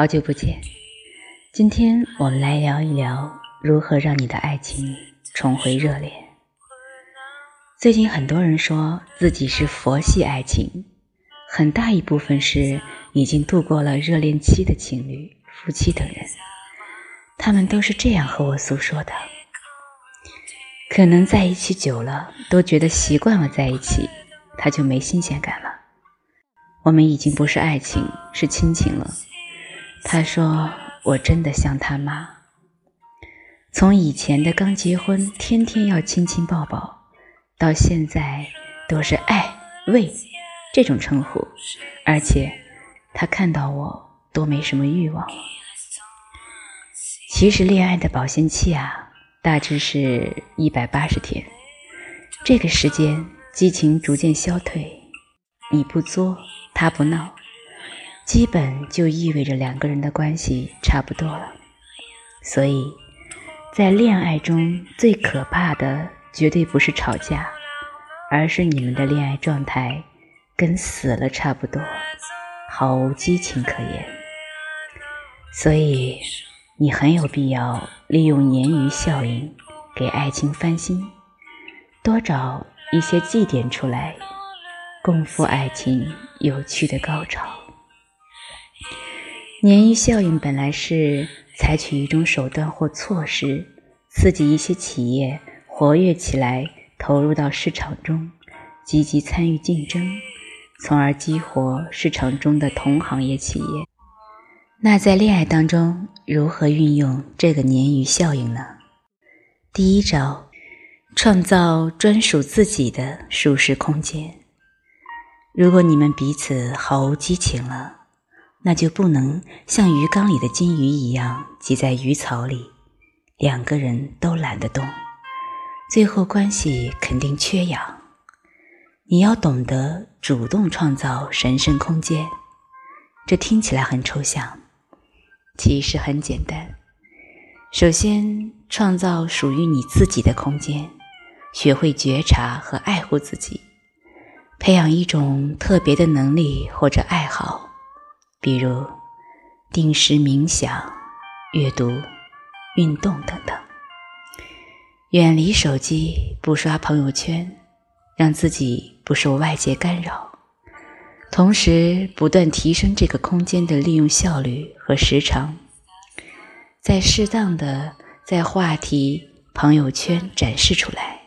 好久不见，今天我们来聊一聊如何让你的爱情重回热恋。最近很多人说自己是佛系爱情，很大一部分是已经度过了热恋期的情侣、夫妻等人，他们都是这样和我诉说的。可能在一起久了，都觉得习惯了在一起，他就没新鲜感了。我们已经不是爱情，是亲情了。他说：“我真的像他妈。从以前的刚结婚，天天要亲亲抱抱，到现在都是爱喂这种称呼，而且他看到我都没什么欲望了。其实恋爱的保鲜期啊，大致是一百八十天。这个时间，激情逐渐消退，你不作。”他不闹，基本就意味着两个人的关系差不多了。所以，在恋爱中最可怕的绝对不是吵架，而是你们的恋爱状态跟死了差不多，毫无激情可言。所以，你很有必要利用鲶鱼效应给爱情翻新，多找一些祭点出来。共赴爱情有趣的高潮。鲶鱼效应本来是采取一种手段或措施，刺激一些企业活跃起来，投入到市场中，积极参与竞争，从而激活市场中的同行业企业。那在恋爱当中，如何运用这个鲶鱼效应呢？第一招，创造专属自己的舒适空间。如果你们彼此毫无激情了，那就不能像鱼缸里的金鱼一样挤在鱼槽里，两个人都懒得动，最后关系肯定缺氧。你要懂得主动创造神圣空间，这听起来很抽象，其实很简单。首先，创造属于你自己的空间，学会觉察和爱护自己。培养一种特别的能力或者爱好，比如定时冥想、阅读、运动等等。远离手机，不刷朋友圈，让自己不受外界干扰。同时，不断提升这个空间的利用效率和时长，在适当的在话题朋友圈展示出来。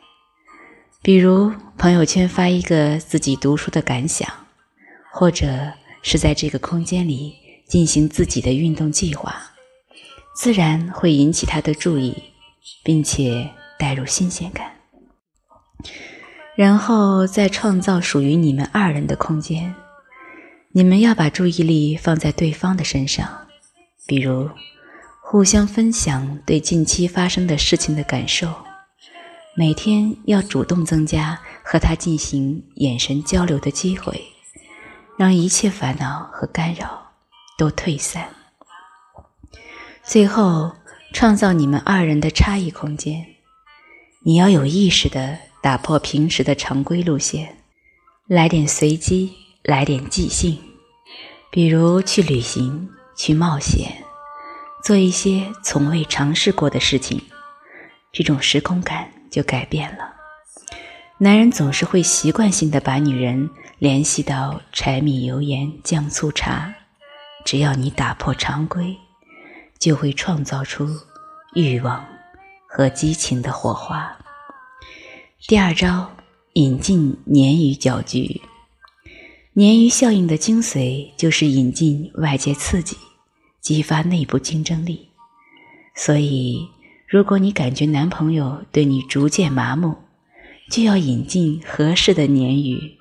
比如朋友圈发一个自己读书的感想，或者是在这个空间里进行自己的运动计划，自然会引起他的注意，并且带入新鲜感。然后再创造属于你们二人的空间，你们要把注意力放在对方的身上，比如互相分享对近期发生的事情的感受。每天要主动增加和他进行眼神交流的机会，让一切烦恼和干扰都退散。最后，创造你们二人的差异空间。你要有意识的打破平时的常规路线，来点随机，来点即兴。比如去旅行，去冒险，做一些从未尝试过的事情。这种时空感。就改变了。男人总是会习惯性的把女人联系到柴米油盐酱醋茶，只要你打破常规，就会创造出欲望和激情的火花。第二招，引进鲶鱼搅局。鲶鱼效应的精髓就是引进外界刺激，激发内部竞争力。所以。如果你感觉男朋友对你逐渐麻木，就要引进合适的鲶鱼，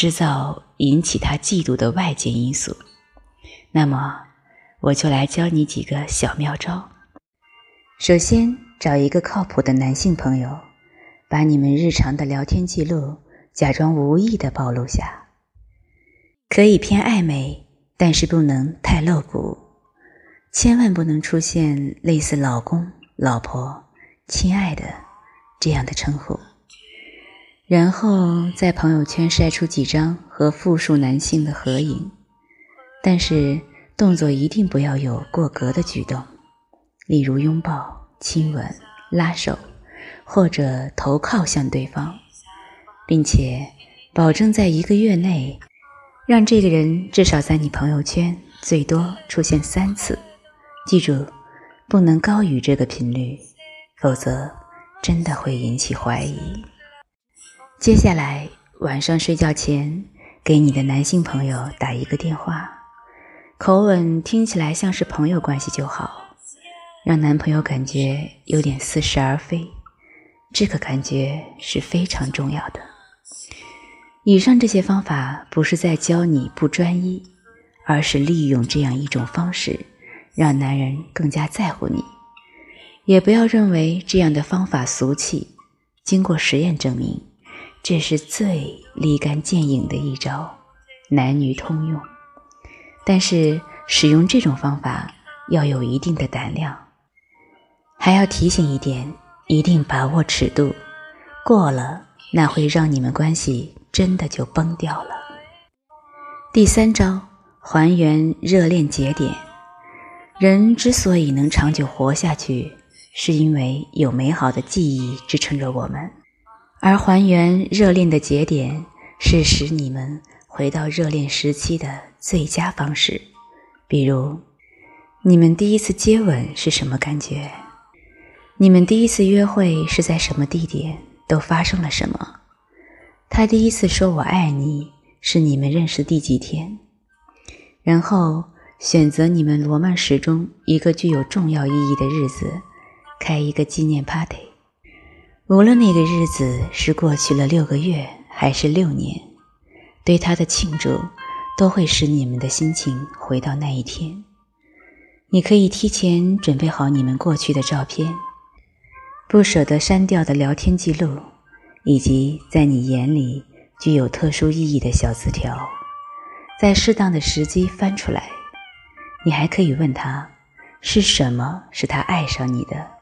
制造引起他嫉妒的外界因素。那么，我就来教你几个小妙招。首先，找一个靠谱的男性朋友，把你们日常的聊天记录假装无意的暴露下，可以偏暧昧，但是不能太露骨，千万不能出现类似老公。老婆，亲爱的，这样的称呼，然后在朋友圈晒出几张和复数男性的合影，但是动作一定不要有过格的举动，例如拥抱、亲吻、拉手，或者头靠向对方，并且保证在一个月内，让这个人至少在你朋友圈最多出现三次。记住，不能高于这个频率，否则真的会引起怀疑。接下来晚上睡觉前，给你的男性朋友打一个电话。口吻听起来像是朋友关系就好，让男朋友感觉有点似是而非，这个感觉是非常重要的。以上这些方法不是在教你不专一，而是利用这样一种方式，让男人更加在乎你。也不要认为这样的方法俗气，经过实验证明，这是最立竿见影的一招，男女通用。但是使用这种方法要有一定的胆量，还要提醒一点，一定把握尺度，过了那会让你们关系真的就崩掉了。第三招，还原热恋节点。人之所以能长久活下去，是因为有美好的记忆支撑着我们，而还原热恋的节点，是使你们。回到热恋时期的最佳方式，比如，你们第一次接吻是什么感觉？你们第一次约会是在什么地点？都发生了什么？他第一次说我爱你是你们认识第几天？然后选择你们罗曼史中一个具有重要意义的日子，开一个纪念 party。无论那个日子是过去了六个月还是六年。对他的庆祝，都会使你们的心情回到那一天。你可以提前准备好你们过去的照片，不舍得删掉的聊天记录，以及在你眼里具有特殊意义的小字条，在适当的时机翻出来。你还可以问他，是什么使他爱上你的？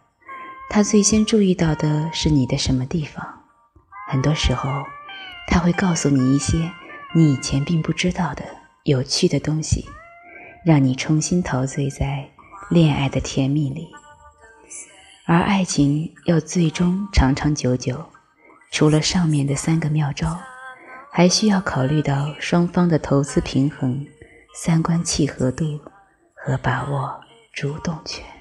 他最先注意到的是你的什么地方？很多时候，他会告诉你一些。你以前并不知道的有趣的东西，让你重新陶醉在恋爱的甜蜜里。而爱情要最终长长久久，除了上面的三个妙招，还需要考虑到双方的投资平衡、三观契合度和把握主动权。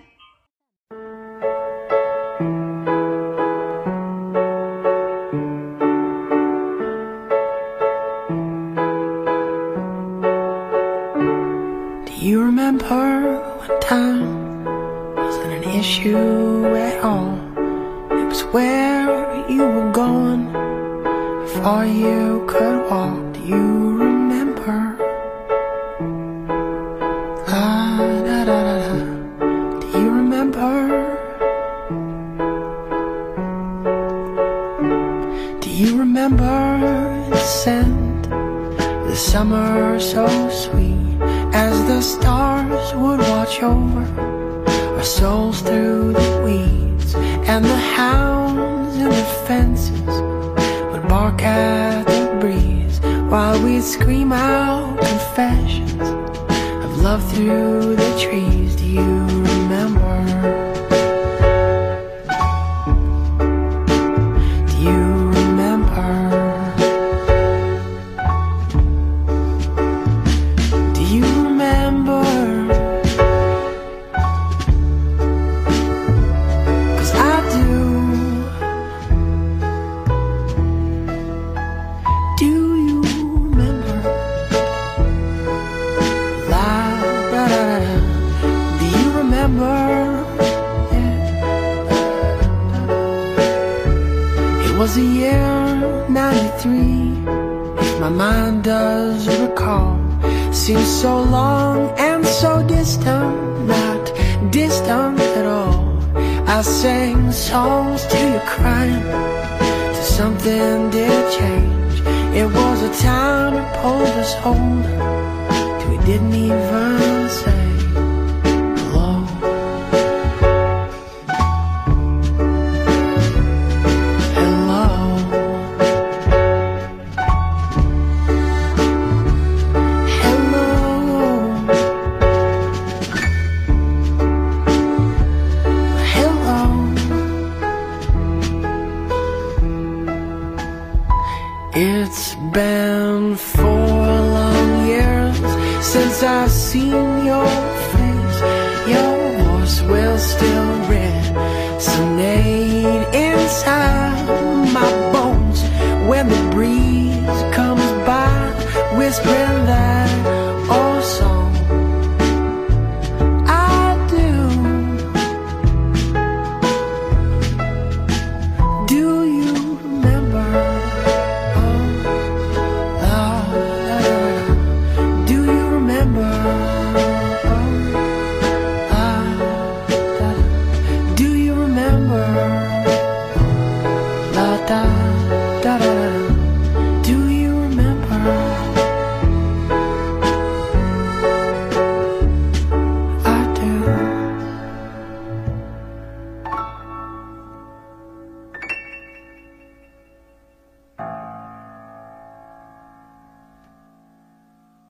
Time wasn't an issue at all. It was where you were going, before you could walk. Do you remember? Ah, da, da, da, da. Do you remember? Do you remember the scent, the summer so sweet? As the stars would watch over our souls through the weeds And the hounds in the fences would bark at the breeze While we'd scream out confessions of love through the trees. Do you does recall. Seems so long and so distant Not distant at all. I sang songs to your crying To something did change. It was a time that pulled us older Till we didn't even say It's been four long years since I've seen your face. Your voice will still так